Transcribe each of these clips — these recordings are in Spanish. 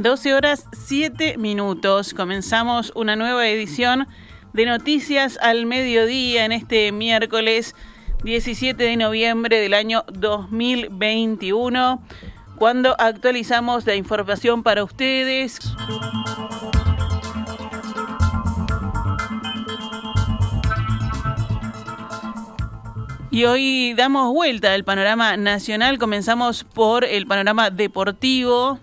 12 horas 7 minutos. Comenzamos una nueva edición de Noticias al Mediodía en este miércoles 17 de noviembre del año 2021, cuando actualizamos la información para ustedes. Y hoy damos vuelta al panorama nacional. Comenzamos por el panorama deportivo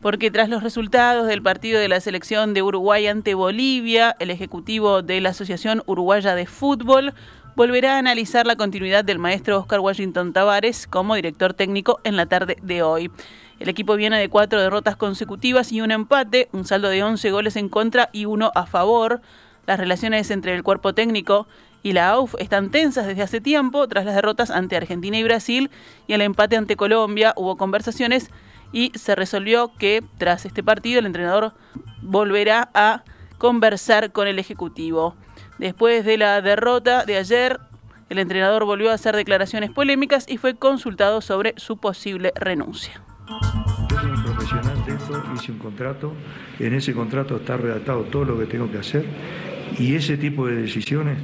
porque tras los resultados del partido de la selección de Uruguay ante Bolivia, el ejecutivo de la Asociación Uruguaya de Fútbol volverá a analizar la continuidad del maestro Oscar Washington Tavares como director técnico en la tarde de hoy. El equipo viene de cuatro derrotas consecutivas y un empate, un saldo de 11 goles en contra y uno a favor. Las relaciones entre el cuerpo técnico y la AUF están tensas desde hace tiempo. Tras las derrotas ante Argentina y Brasil y el empate ante Colombia, hubo conversaciones y se resolvió que tras este partido el entrenador volverá a conversar con el Ejecutivo. Después de la derrota de ayer, el entrenador volvió a hacer declaraciones polémicas y fue consultado sobre su posible renuncia. Yo soy un profesional de esto, hice un contrato, en ese contrato está redactado todo lo que tengo que hacer y ese tipo de decisiones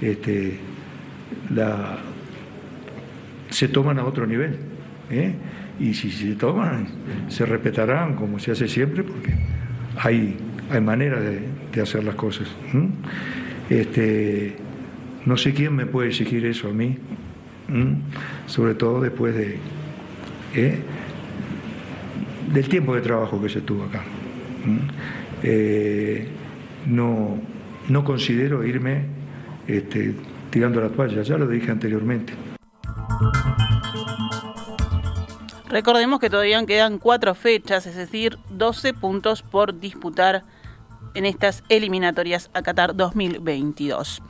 este, la, se toman a otro nivel. ¿eh? Y si se toman, se respetarán como se hace siempre, porque hay, hay manera de, hacer las cosas. Este, no sé quién me puede exigir eso a mí, sobre todo después de ¿eh? del tiempo de trabajo que se tuvo acá. Eh, no, no considero irme este, tirando la toalla, ya lo dije anteriormente. Recordemos que todavía quedan cuatro fechas, es decir, 12 puntos por disputar en estas eliminatorias a Qatar 2022.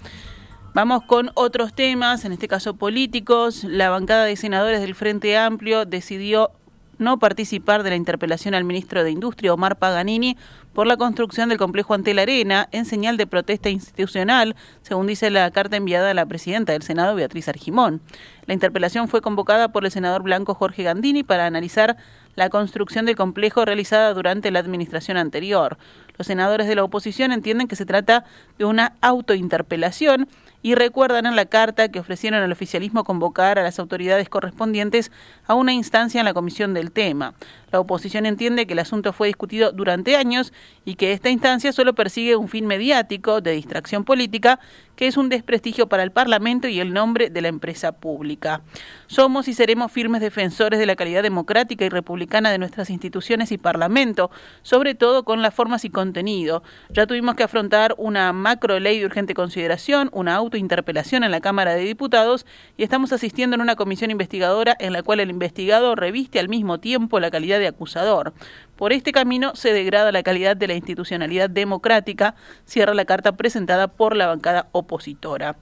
Vamos con otros temas, en este caso políticos. La bancada de senadores del Frente Amplio decidió no participar de la interpelación al ministro de Industria, Omar Paganini, por la construcción del complejo ante la arena en señal de protesta institucional, según dice la carta enviada a la presidenta del Senado, Beatriz Argimón. La interpelación fue convocada por el senador blanco Jorge Gandini para analizar la construcción del complejo realizada durante la administración anterior. Los senadores de la oposición entienden que se trata de una autointerpelación y recuerdan en la carta que ofrecieron al oficialismo convocar a las autoridades correspondientes a una instancia en la comisión del tema. La oposición entiende que el asunto fue discutido durante años y que esta instancia solo persigue un fin mediático de distracción política que es un desprestigio para el Parlamento y el nombre de la empresa pública. Somos y seremos firmes defensores de la calidad democrática y republicana de nuestras instituciones y Parlamento, sobre todo con las formas y contenido. Ya tuvimos que afrontar una macro ley de urgente consideración, una autointerpelación en la Cámara de Diputados y estamos asistiendo en una comisión investigadora en la cual el investigado reviste al mismo tiempo la calidad de acusador. Por este camino se degrada la calidad de la institucionalidad democrática, cierra la carta presentada por la bancada opositora.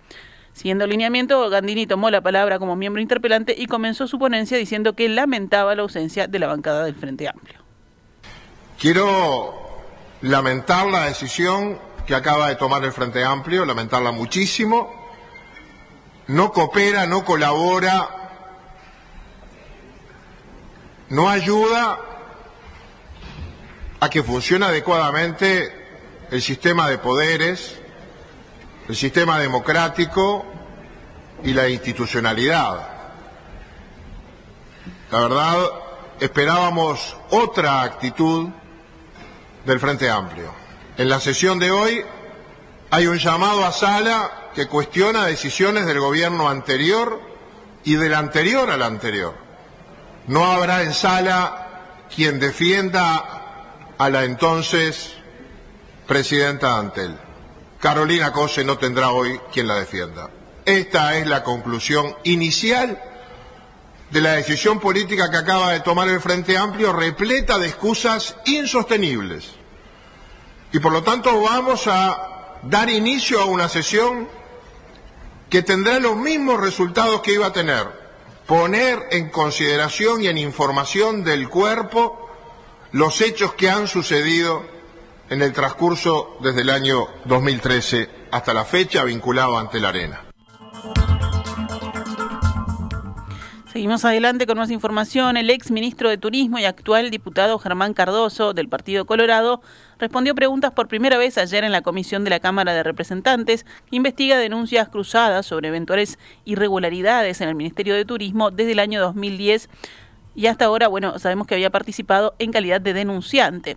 Siguiendo el lineamiento, Gandini tomó la palabra como miembro interpelante y comenzó su ponencia diciendo que lamentaba la ausencia de la bancada del Frente Amplio. Quiero lamentar la decisión que acaba de tomar el Frente Amplio, lamentarla muchísimo. No coopera, no colabora, no ayuda a que funcione adecuadamente el sistema de poderes, el sistema democrático y la institucionalidad. La verdad, esperábamos otra actitud del Frente Amplio. En la sesión de hoy hay un llamado a sala que cuestiona decisiones del gobierno anterior y del anterior al anterior. No habrá en sala quien defienda a la entonces presidenta Antel. Carolina Cose no tendrá hoy quien la defienda. Esta es la conclusión inicial de la decisión política que acaba de tomar el Frente Amplio, repleta de excusas insostenibles. Y por lo tanto vamos a dar inicio a una sesión que tendrá los mismos resultados que iba a tener. Poner en consideración y en información del cuerpo los hechos que han sucedido en el transcurso desde el año 2013 hasta la fecha vinculado ante la arena. Seguimos adelante con más información. El ex ministro de Turismo y actual diputado Germán Cardoso, del Partido Colorado, respondió preguntas por primera vez ayer en la comisión de la Cámara de Representantes, que investiga denuncias cruzadas sobre eventuales irregularidades en el Ministerio de Turismo desde el año 2010 y hasta ahora, bueno, sabemos que había participado en calidad de denunciante.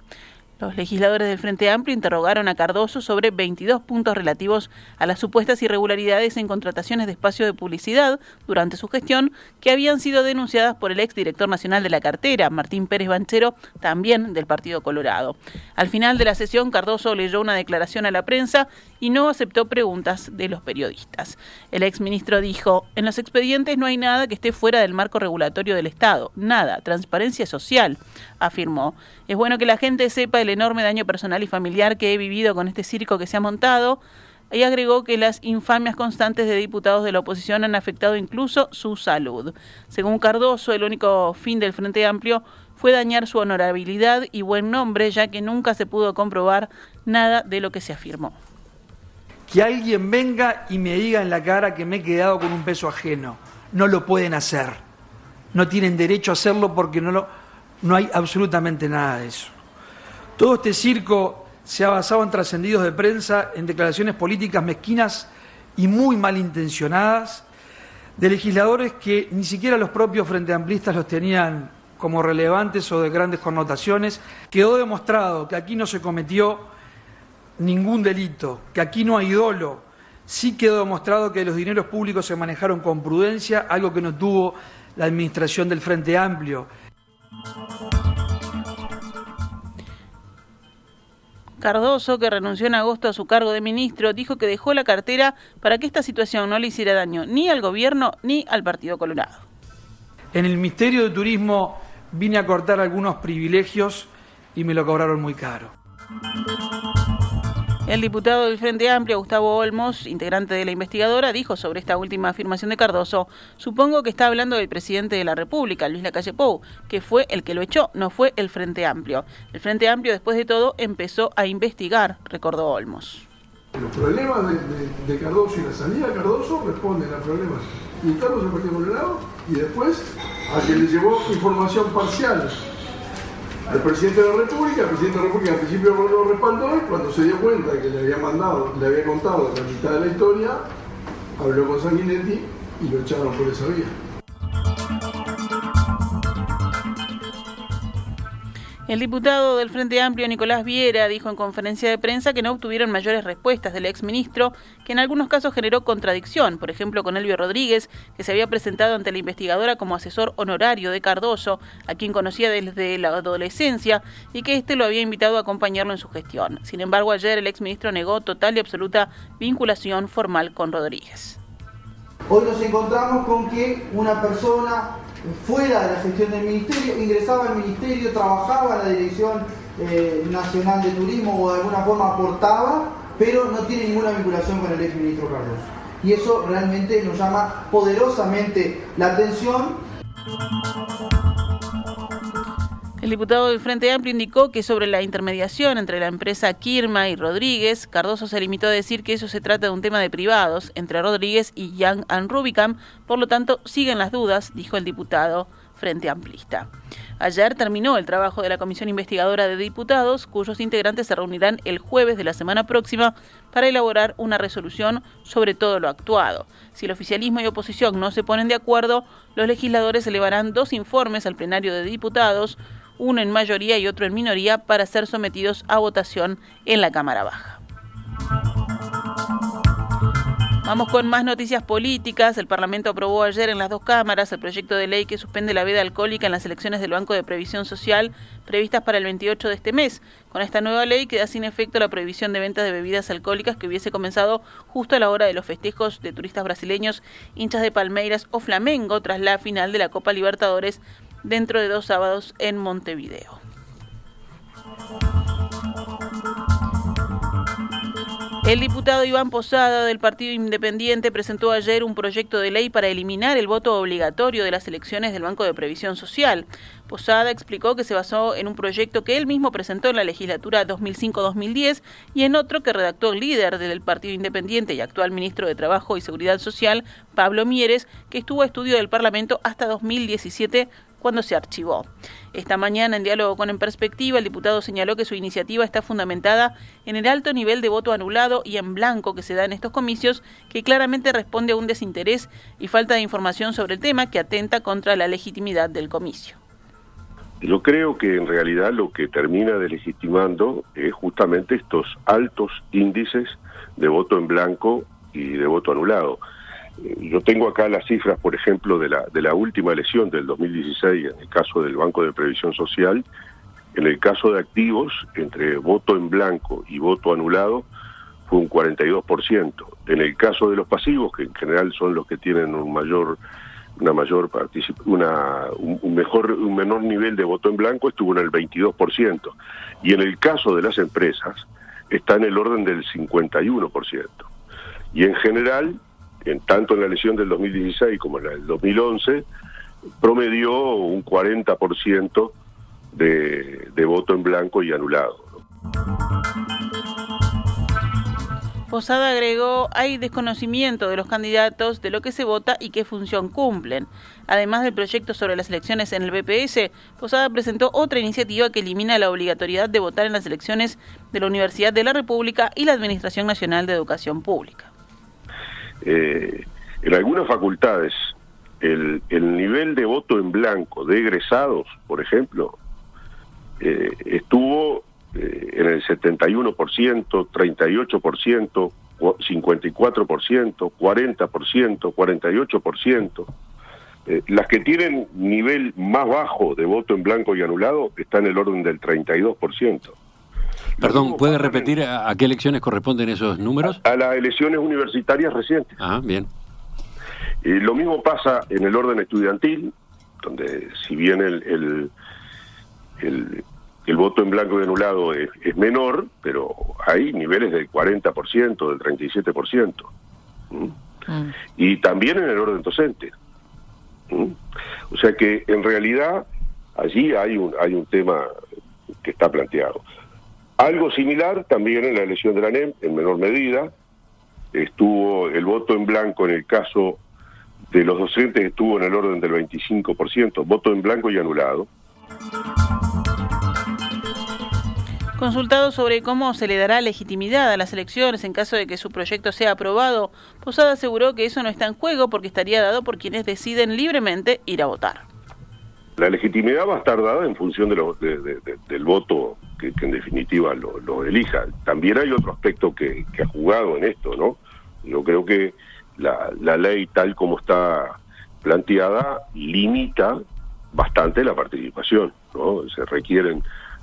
Los legisladores del Frente Amplio interrogaron a Cardoso sobre 22 puntos relativos a las supuestas irregularidades en contrataciones de espacio de publicidad durante su gestión que habían sido denunciadas por el exdirector nacional de la cartera, Martín Pérez Banchero, también del Partido Colorado. Al final de la sesión, Cardoso leyó una declaración a la prensa y no aceptó preguntas de los periodistas. El exministro dijo, en los expedientes no hay nada que esté fuera del marco regulatorio del Estado, nada, transparencia social, afirmó. Es bueno que la gente sepa enorme daño personal y familiar que he vivido con este circo que se ha montado. Y agregó que las infamias constantes de diputados de la oposición han afectado incluso su salud. Según Cardoso, el único fin del Frente Amplio fue dañar su honorabilidad y buen nombre, ya que nunca se pudo comprobar nada de lo que se afirmó que alguien venga y me diga en la cara que me he quedado con un peso ajeno. No lo pueden hacer. No tienen derecho a hacerlo porque no, no hay absolutamente nada de eso. Todo este circo se ha basado en trascendidos de prensa, en declaraciones políticas mezquinas y muy malintencionadas de legisladores que ni siquiera los propios frente amplistas los tenían como relevantes o de grandes connotaciones. Quedó demostrado que aquí no se cometió ningún delito, que aquí no hay dolo. Sí quedó demostrado que los dineros públicos se manejaron con prudencia, algo que no tuvo la administración del Frente Amplio. Cardoso, que renunció en agosto a su cargo de ministro, dijo que dejó la cartera para que esta situación no le hiciera daño ni al gobierno ni al Partido Colorado. En el Ministerio de Turismo vine a cortar algunos privilegios y me lo cobraron muy caro. El diputado del Frente Amplio, Gustavo Olmos, integrante de la investigadora, dijo sobre esta última afirmación de Cardoso, supongo que está hablando del presidente de la República, Luis Lacalle Pou, que fue el que lo echó, no fue el Frente Amplio. El Frente Amplio, después de todo, empezó a investigar, recordó Olmos. Los problemas de, Cardoso y la salida de Cardoso responden a problemas internos del Partido Colorado y después a que le llevó información parcial al presidente de la República, el presidente de la República al principio lo respaldó y cuando se dio cuenta que le había mandado, le había contado la mitad de la historia, habló con Sanguinetti y lo echaron por esa vía. El diputado del Frente Amplio, Nicolás Viera, dijo en conferencia de prensa que no obtuvieron mayores respuestas del exministro, que en algunos casos generó contradicción, por ejemplo con Elvio Rodríguez, que se había presentado ante la investigadora como asesor honorario de Cardoso, a quien conocía desde la adolescencia, y que éste lo había invitado a acompañarlo en su gestión. Sin embargo, ayer el exministro negó total y absoluta vinculación formal con Rodríguez. Hoy nos encontramos con que una persona fuera de la gestión del ministerio, ingresaba al ministerio, trabajaba en la Dirección eh, Nacional de Turismo o de alguna forma aportaba, pero no tiene ninguna vinculación con el exministro Carlos. Y eso realmente nos llama poderosamente la atención. El diputado del Frente Amplio indicó que sobre la intermediación entre la empresa Kirma y Rodríguez, Cardoso se limitó a decir que eso se trata de un tema de privados entre Rodríguez y Young and Rubicam, por lo tanto siguen las dudas, dijo el diputado Frente Amplista. Ayer terminó el trabajo de la Comisión Investigadora de Diputados, cuyos integrantes se reunirán el jueves de la semana próxima para elaborar una resolución sobre todo lo actuado. Si el oficialismo y oposición no se ponen de acuerdo, los legisladores elevarán dos informes al plenario de diputados, uno en mayoría y otro en minoría, para ser sometidos a votación en la Cámara Baja. Vamos con más noticias políticas. El Parlamento aprobó ayer en las dos cámaras el proyecto de ley que suspende la veda alcohólica en las elecciones del Banco de Previsión Social previstas para el 28 de este mes. Con esta nueva ley queda sin efecto la prohibición de ventas de bebidas alcohólicas que hubiese comenzado justo a la hora de los festejos de turistas brasileños, hinchas de Palmeiras o Flamengo tras la final de la Copa Libertadores dentro de dos sábados en Montevideo. El diputado Iván Posada del Partido Independiente presentó ayer un proyecto de ley para eliminar el voto obligatorio de las elecciones del Banco de Previsión Social. Posada explicó que se basó en un proyecto que él mismo presentó en la legislatura 2005-2010 y en otro que redactó el líder del Partido Independiente y actual ministro de Trabajo y Seguridad Social, Pablo Mieres, que estuvo a estudio del Parlamento hasta 2017 cuando se archivó. Esta mañana, en diálogo con En Perspectiva, el diputado señaló que su iniciativa está fundamentada en el alto nivel de voto anulado y en blanco que se da en estos comicios, que claramente responde a un desinterés y falta de información sobre el tema que atenta contra la legitimidad del comicio. Yo creo que en realidad lo que termina delegitimando es justamente estos altos índices de voto en blanco y de voto anulado. Yo tengo acá las cifras, por ejemplo, de la, de la última elección del 2016, en el caso del Banco de Previsión Social. En el caso de activos, entre voto en blanco y voto anulado, fue un 42%. En el caso de los pasivos, que en general son los que tienen un mayor una mayor una un mejor un menor nivel de voto en blanco estuvo en el 22% y en el caso de las empresas está en el orden del 51%. Y en general en, tanto en la elección del 2016 como en la del 2011, promedió un 40% de, de voto en blanco y anulado. Posada agregó, hay desconocimiento de los candidatos de lo que se vota y qué función cumplen. Además del proyecto sobre las elecciones en el BPS, Posada presentó otra iniciativa que elimina la obligatoriedad de votar en las elecciones de la Universidad de la República y la Administración Nacional de Educación Pública. Eh, en algunas facultades el, nivel de voto en blanco de egresados, por ejemplo, eh, estuvo eh, en el 71%, 38%, 54%, 40%, 48%. las que tienen nivel más bajo de voto en blanco y anulado están en el orden del 32%. Perdón, ¿puede repetir a, qué elecciones corresponden esos números? A, las elecciones universitarias recientes. Ah, bien. Y lo mismo pasa en el orden estudiantil, donde si bien el, el, el, voto en blanco y anulado es, menor, pero hay niveles del 40%, del 37%. ¿Mm? Mm. Y también en el orden docente. ¿Mm? O sea que en realidad allí hay un, hay un tema que está planteado. Algo similar también en la elección de la NEM, en menor medida, estuvo el voto en blanco en el caso de los docentes estuvo en el orden del 25%, voto en blanco y anulado. Consultado sobre cómo se le dará legitimidad a las elecciones en caso de que su proyecto sea aprobado, Posada aseguró que eso no está en juego porque estaría dado por quienes deciden libremente ir a votar. La legitimidad va a estar dada en función de del voto que, en definitiva lo, elija. También hay otro aspecto que, ha jugado en esto, ¿no? Yo creo que la, la ley tal como está planteada limita bastante la participación, ¿no? Se requieren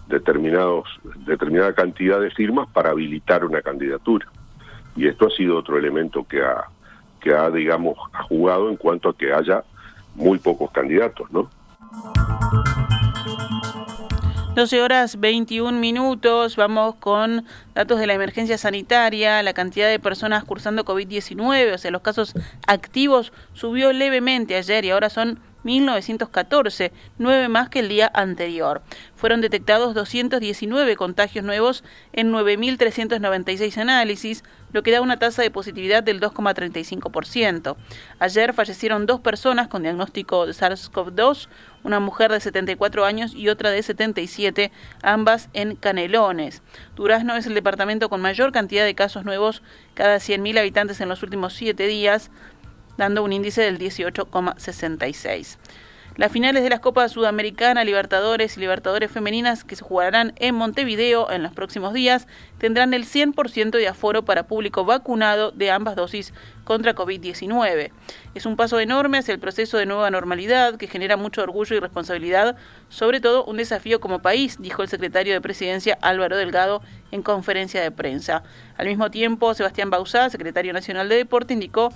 determinados determinada cantidad de firmas para habilitar una candidatura. Y esto ha sido otro elemento que ha que ha digamos ha jugado en cuanto a que haya muy pocos candidatos, ¿no? 12 horas 21 minutos, vamos con datos de la emergencia sanitaria, la cantidad de personas cursando COVID-19, o sea, los casos activos subió levemente ayer y ahora son 1914, nueve más que el día anterior. Fueron detectados 219 contagios nuevos en 9.396 análisis, lo que da una tasa de positividad del 2,35%. Ayer fallecieron dos personas con diagnóstico de SARS-CoV-2, una mujer de 74 años y otra de 77, ambas en Canelones. Durazno es el departamento con mayor cantidad de casos nuevos cada 100.000 habitantes en los últimos siete días dando un índice del 18,66. Las finales de las Copas Sudamericana, Libertadores y Libertadores Femeninas que se jugarán en Montevideo en los próximos días tendrán el 100% de aforo para público vacunado de ambas dosis contra COVID-19. Es un paso enorme hacia el proceso de nueva normalidad que genera mucho orgullo y responsabilidad, sobre todo un desafío como país, dijo el secretario de Presidencia Álvaro Delgado en conferencia de prensa. Al mismo tiempo, Sebastián Bauzá, secretario nacional de Deporte, indicó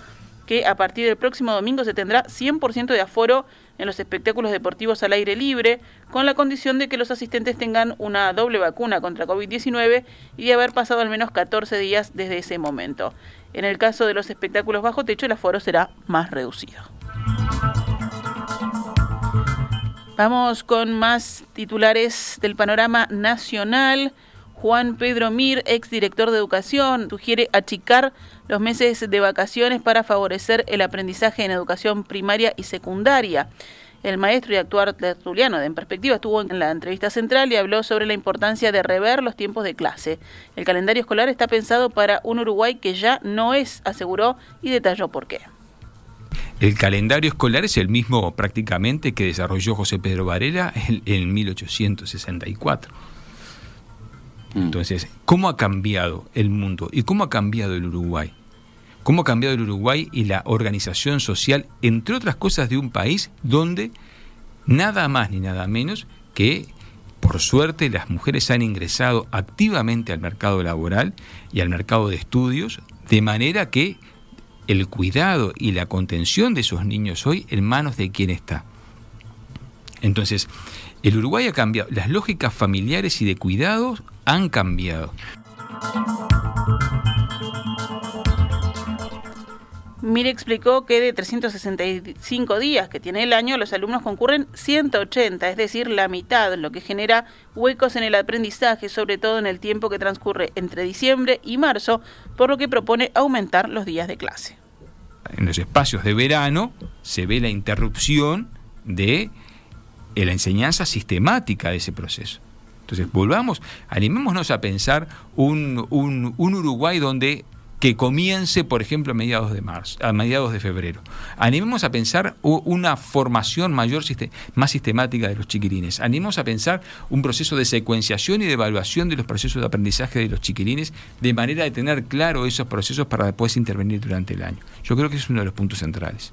que a partir del próximo domingo se tendrá 100% de aforo en los espectáculos deportivos al aire libre, con la condición de que los asistentes tengan una doble vacuna contra COVID-19 y de haber pasado al menos 14 días desde ese momento. En el caso de los espectáculos bajo techo, el aforo será más reducido. Vamos con más titulares del panorama nacional. Juan Pedro Mir, exdirector de Educación, sugiere achicar los meses de vacaciones para favorecer el aprendizaje en educación primaria y secundaria. El maestro y actual tertuliano de En Perspectiva estuvo en la entrevista central y habló sobre la importancia de rever los tiempos de clase. El calendario escolar está pensado para un Uruguay que ya no es, aseguró y detalló por qué. El calendario escolar es el mismo prácticamente que desarrolló José Pedro Varela en, en 1864. Mm. Entonces, ¿cómo ha cambiado el mundo y cómo ha cambiado el Uruguay? ¿Cómo ha cambiado el Uruguay y la organización social, entre otras cosas, de un país donde nada más ni nada menos que, por suerte, las mujeres han ingresado activamente al mercado laboral y al mercado de estudios, de manera que el cuidado y la contención de esos niños hoy en manos de quién está. Entonces, el Uruguay ha cambiado, las lógicas familiares y de cuidados han cambiado. Mire explicó que de 365 días que tiene el año, los alumnos concurren 180, es decir, la mitad, lo que genera huecos en el aprendizaje, sobre todo en el tiempo que transcurre entre diciembre y marzo, por lo que propone aumentar los días de clase. En los espacios de verano se ve la interrupción de la enseñanza sistemática de ese proceso. Entonces, volvamos, animémonos a pensar un, un, un Uruguay donde que comience, por ejemplo, a mediados de marzo, a mediados de febrero. Animemos a pensar una formación mayor, más sistemática de los chiquilines. Animemos a pensar un proceso de secuenciación y de evaluación de los procesos de aprendizaje de los chiquilines, de manera de tener claro esos procesos para después intervenir durante el año. Yo creo que es uno de los puntos centrales.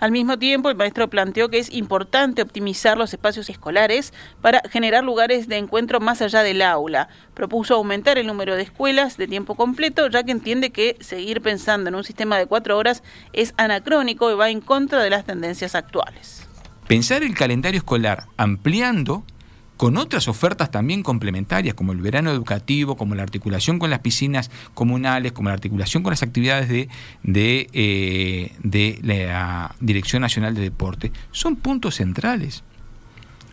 Al mismo tiempo, el maestro planteó que es importante optimizar los espacios escolares para generar lugares de encuentro más allá del aula. Propuso aumentar el número de escuelas de tiempo completo, ya que entiende que seguir pensando en un sistema de cuatro horas es anacrónico y va en contra de las tendencias actuales. Pensar el calendario escolar ampliando con otras ofertas también complementarias, como el verano educativo, como la articulación con las piscinas comunales, como la articulación con las actividades de, eh, de la Dirección Nacional de Deporte, son puntos centrales.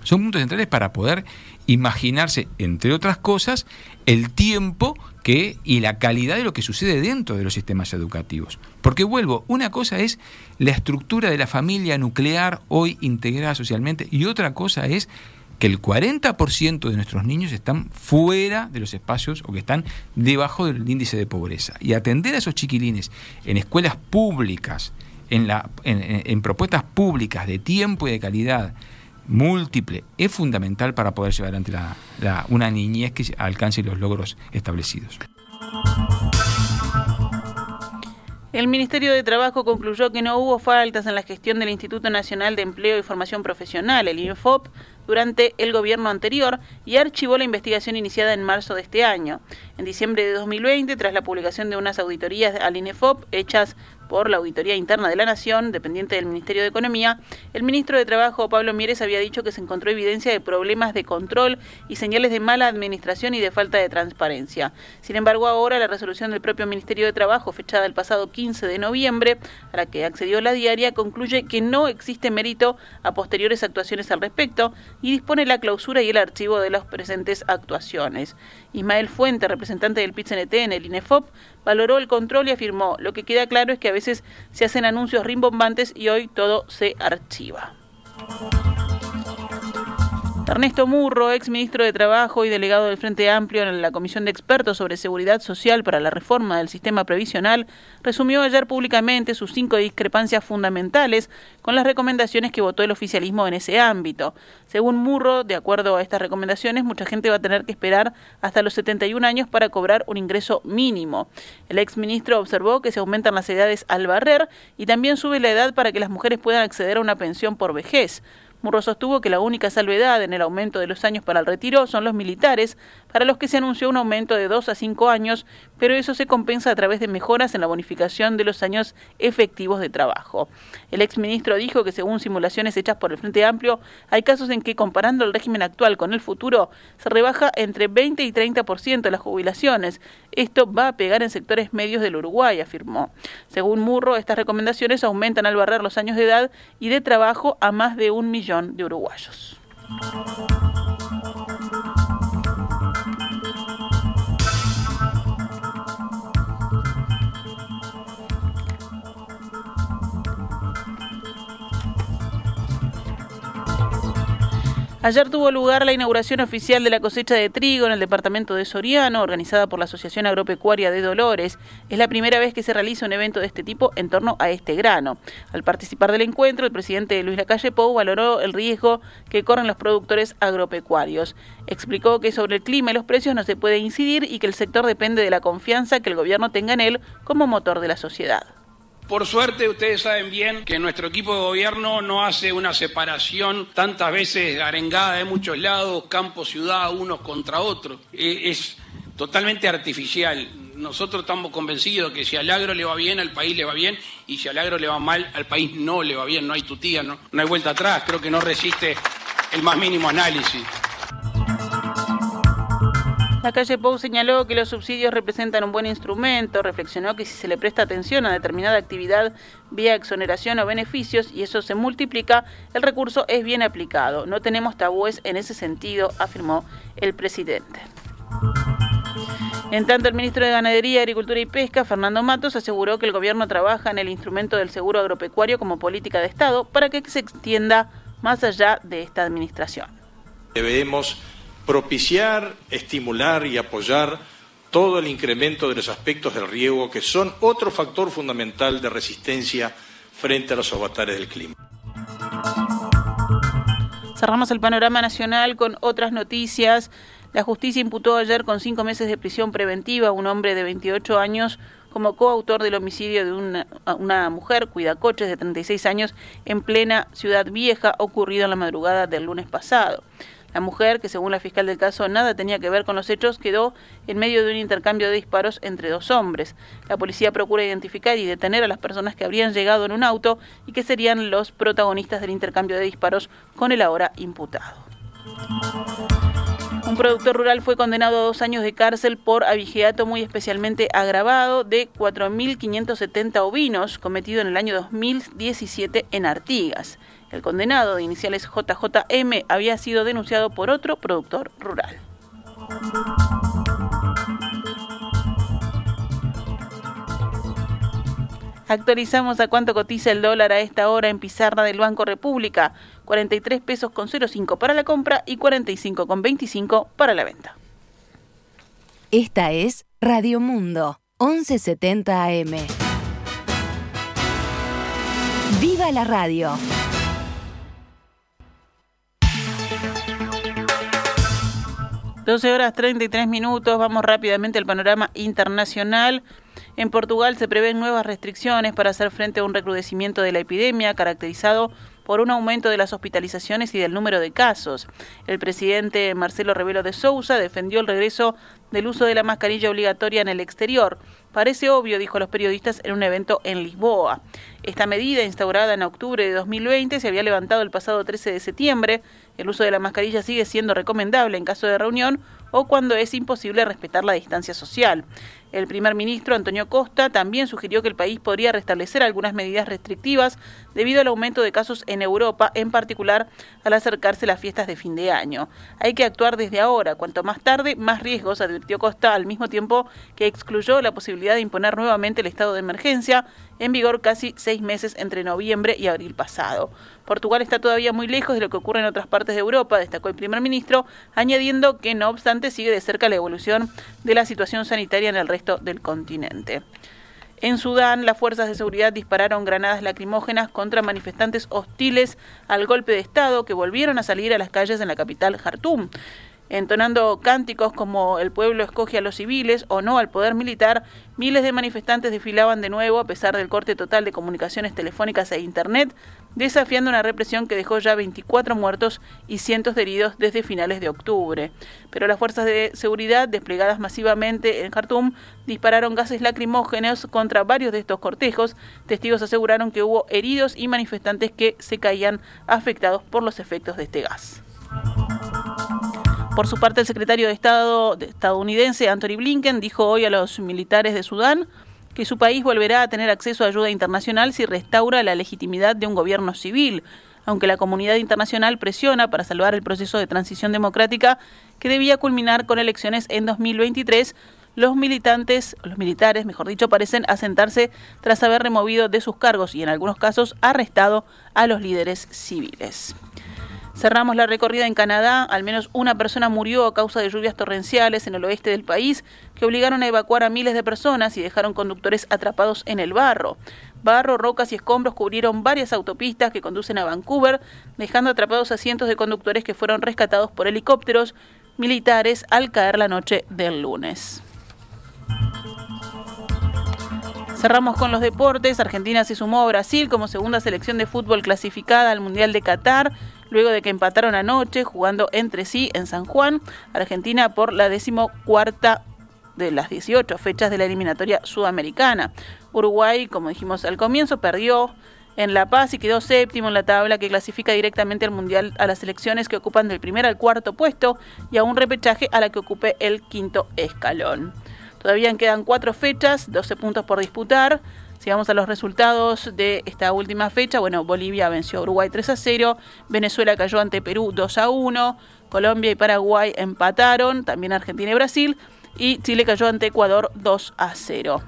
Son puntos centrales para poder imaginarse, entre otras cosas, el tiempo que y la calidad de lo que sucede dentro de los sistemas educativos. Porque vuelvo, una cosa es la estructura de la familia nuclear hoy integrada socialmente y otra cosa es que el 40% de nuestros niños están fuera de los espacios o que están debajo del índice de pobreza. Y atender a esos chiquilines en escuelas públicas, en, la, propuestas públicas de tiempo y de calidad múltiple, es fundamental para poder llevar ante la, una niñez que alcance los logros establecidos. El Ministerio de Trabajo concluyó que no hubo faltas en la gestión del Instituto Nacional de Empleo y Formación Profesional, el INFOP, durante el gobierno anterior y archivó la investigación iniciada en marzo de este año. En diciembre de 2020, tras la publicación de unas auditorías al INEFOP hechas por la Auditoría Interna de la Nación, dependiente del Ministerio de Economía, el ministro de Trabajo, Pablo Mieres, había dicho que se encontró evidencia de problemas de control y señales de mala administración y de falta de transparencia. Sin embargo, ahora la resolución del propio Ministerio de Trabajo, fechada el pasado 15 de noviembre, a la que accedió la diaria, concluye que no existe mérito a posteriores actuaciones al respecto y dispone la clausura y el archivo de las presentes actuaciones. Ismael Fuente, representante del pit en el INEFOP, valoró el control y afirmó, lo que queda claro es que veces se hacen anuncios rimbombantes y hoy todo se archiva. Ernesto Murro, ex ministro de Trabajo y delegado del Frente Amplio en la Comisión de Expertos sobre Seguridad Social para la Reforma del Sistema Previsional, resumió ayer públicamente sus cinco discrepancias fundamentales con las recomendaciones que votó el oficialismo en ese ámbito. Según Murro, de acuerdo a estas recomendaciones, mucha gente va a tener que esperar hasta los 71 años para cobrar un ingreso mínimo. El ex ministro observó que se aumentan las edades al barrer y también sube la edad para que las mujeres puedan acceder a una pensión por vejez. Murro sostuvo que la única salvedad en el aumento de los años para el retiro son los militares, para los que se anunció un aumento de dos a cinco años, pero eso se compensa a través de mejoras en la bonificación de los años efectivos de trabajo. El exministro dijo que según simulaciones hechas por el Frente Amplio, hay casos en que comparando el régimen actual con el futuro, se rebaja entre 20 y 30% las jubilaciones. Esto va a pegar en sectores medios del Uruguay, afirmó. Según Murro, estas recomendaciones aumentan al barrer los años de edad y de trabajo a más de un millón de uruguayos. Ayer tuvo lugar la inauguración oficial de la cosecha de trigo en el departamento de Soriano, organizada por la Asociación Agropecuaria de Dolores. Es la primera vez que se realiza un evento de este tipo en torno a este grano. Al participar del encuentro, el presidente Luis Lacalle Pou valoró el riesgo que corren los productores agropecuarios. Explicó que sobre el clima y los precios no se puede incidir y que el sector depende de la confianza que el gobierno tenga en él como motor de la sociedad. Por suerte, ustedes saben bien que nuestro equipo de gobierno no hace una separación tantas veces arengada de muchos lados, campo, ciudad, unos contra otros. Eh, es totalmente artificial. Nosotros estamos convencidos que si al agro le va bien, al país le va bien, y si al agro le va mal, al país no le va bien, no hay tutía, no hay vuelta atrás, creo que no resiste el más mínimo análisis. La calle Pou señaló que los subsidios representan un buen instrumento, reflexionó que si se le presta atención a determinada actividad vía exoneración o beneficios y eso se multiplica, el recurso es bien aplicado. No tenemos tabúes en ese sentido, afirmó el presidente. En tanto, el ministro de Ganadería, Agricultura y Pesca, Fernando Matos, aseguró que el gobierno trabaja en el instrumento del seguro agropecuario como política de Estado para que se extienda más allá de esta administración. Debemos propiciar, estimular y apoyar todo el incremento de los aspectos del riego que son otro factor fundamental de resistencia frente a los avatares del clima. Cerramos el panorama nacional con otras noticias. La justicia imputó ayer con cinco meses de prisión preventiva a un hombre de 28 años como coautor del homicidio de una, una, mujer cuidacoches de 36 años en plena ciudad vieja ocurrido en la madrugada del lunes pasado. La mujer, que según la fiscal del caso nada tenía que ver con los hechos, quedó en medio de un intercambio de disparos entre dos hombres. La policía procura identificar y detener a las personas que habrían llegado en un auto y que serían los protagonistas del intercambio de disparos con el ahora imputado. Un productor rural fue condenado a dos años de cárcel por abigeato muy especialmente agravado de 4.570 ovinos cometido en el año 2017 en Artigas. El condenado de iniciales JJM había sido denunciado por otro productor rural. Actualizamos a cuánto cotiza el dólar a esta hora en pizarra del Banco República. 43 pesos con 05 para la compra y 45 con 25 para la venta. Esta es Radio Mundo, 1170 AM. ¡Viva la radio! 12 horas 33 minutos, vamos rápidamente al panorama internacional. En Portugal se prevén nuevas restricciones para hacer frente a un recrudecimiento de la epidemia caracterizado por un aumento de las hospitalizaciones y del número de casos. El presidente Marcelo Rebelo de Sousa defendió el regreso del uso de la mascarilla obligatoria en el exterior. Parece obvio, dijo a los periodistas en un evento en Lisboa. Esta medida, instaurada en octubre de 2020, se había levantado el pasado 13 de septiembre. El uso de la mascarilla sigue siendo recomendable en caso de reunión o cuando es imposible respetar la distancia social. El primer ministro Antonio Costa también sugirió que el país podría restablecer algunas medidas restrictivas debido al aumento de casos en Europa, en particular al acercarse las fiestas de fin de año. Hay que actuar desde ahora, cuanto más tarde, más riesgos, advirtió Costa, al mismo tiempo que excluyó la posibilidad de imponer nuevamente el estado de emergencia, en vigor casi seis meses entre noviembre y abril pasado. Portugal está todavía muy lejos de lo que ocurre en otras partes de Europa, destacó el primer ministro, añadiendo que no obstante sigue de cerca la evolución de la situación sanitaria en el del continente. En Sudán, las fuerzas de seguridad dispararon granadas lacrimógenas contra manifestantes hostiles al golpe de Estado que volvieron a salir a las calles en la capital Jartum entonando cánticos como el pueblo escoge a los civiles o no al poder militar, miles de manifestantes desfilaban de nuevo a pesar del corte total de comunicaciones telefónicas e internet desafiando una represión que dejó ya 24 muertos y cientos de heridos desde finales de octubre. Pero las fuerzas de seguridad desplegadas masivamente en Khartoum dispararon gases lacrimógenos contra varios de estos cortejos. Testigos aseguraron que hubo heridos y manifestantes que se caían afectados por los efectos de este gas. Por su parte, el secretario de Estado estadounidense Anthony Blinken dijo hoy a los militares de Sudán que su país volverá a tener acceso a ayuda internacional si restaura la legitimidad de un gobierno civil, aunque la comunidad internacional presiona para salvar el proceso de transición democrática que debía culminar con elecciones en 2023. Los militantes, los militares, mejor dicho, parecen asentarse tras haber removido de sus cargos y en algunos casos arrestado a los líderes civiles. Cerramos la recorrida en Canadá. Al menos una persona murió a causa de lluvias torrenciales en el oeste del país que obligaron a evacuar a miles de personas y dejaron conductores atrapados en el barro. Barro, rocas y escombros cubrieron varias autopistas que conducen a Vancouver, dejando atrapados a cientos de conductores que fueron rescatados por helicópteros militares al caer la noche del lunes. Cerramos con los deportes. Argentina se sumó a Brasil como segunda selección de fútbol clasificada al Mundial de Qatar luego de que empataron anoche jugando entre sí en San Juan, Argentina por la decimocuarta de las 18 fechas de la eliminatoria sudamericana. Uruguay, como dijimos al comienzo, perdió en La Paz y quedó séptimo en la tabla que clasifica directamente al Mundial a las selecciones que ocupan del primer al cuarto puesto y a un repechaje a la que ocupe el quinto escalón. Todavía quedan cuatro fechas, 12 puntos por disputar. Si vamos a los resultados de esta última fecha, bueno, Bolivia venció a Uruguay 3 a 0, Venezuela cayó ante Perú 2 a 1, Colombia y Paraguay empataron, también Argentina y Brasil, y Chile cayó ante Ecuador 2 a 0.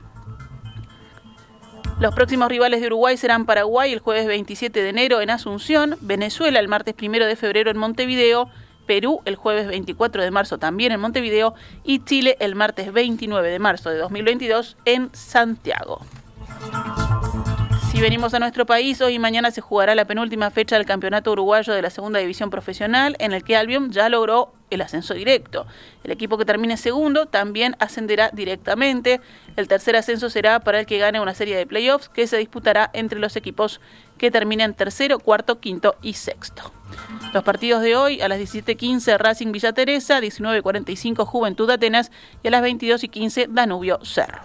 Los próximos rivales de Uruguay serán Paraguay el jueves 27 de enero en Asunción, Venezuela el martes 1 de febrero en Montevideo, Perú el jueves 24 de marzo también en Montevideo y Chile el martes 29 de marzo de 2022 en Santiago. Si venimos a nuestro país, hoy y mañana se jugará la penúltima fecha del Campeonato Uruguayo de la Segunda División Profesional, en el que Albion ya logró el ascenso directo. El equipo que termine segundo también ascenderá directamente. El tercer ascenso será para el que gane una serie de playoffs que se disputará entre los equipos que terminen tercero, cuarto, quinto y sexto. Los partidos de hoy a las 17.15 Racing Villa Teresa, 19.45 Juventud Atenas y a las 22.15 Danubio Cerro.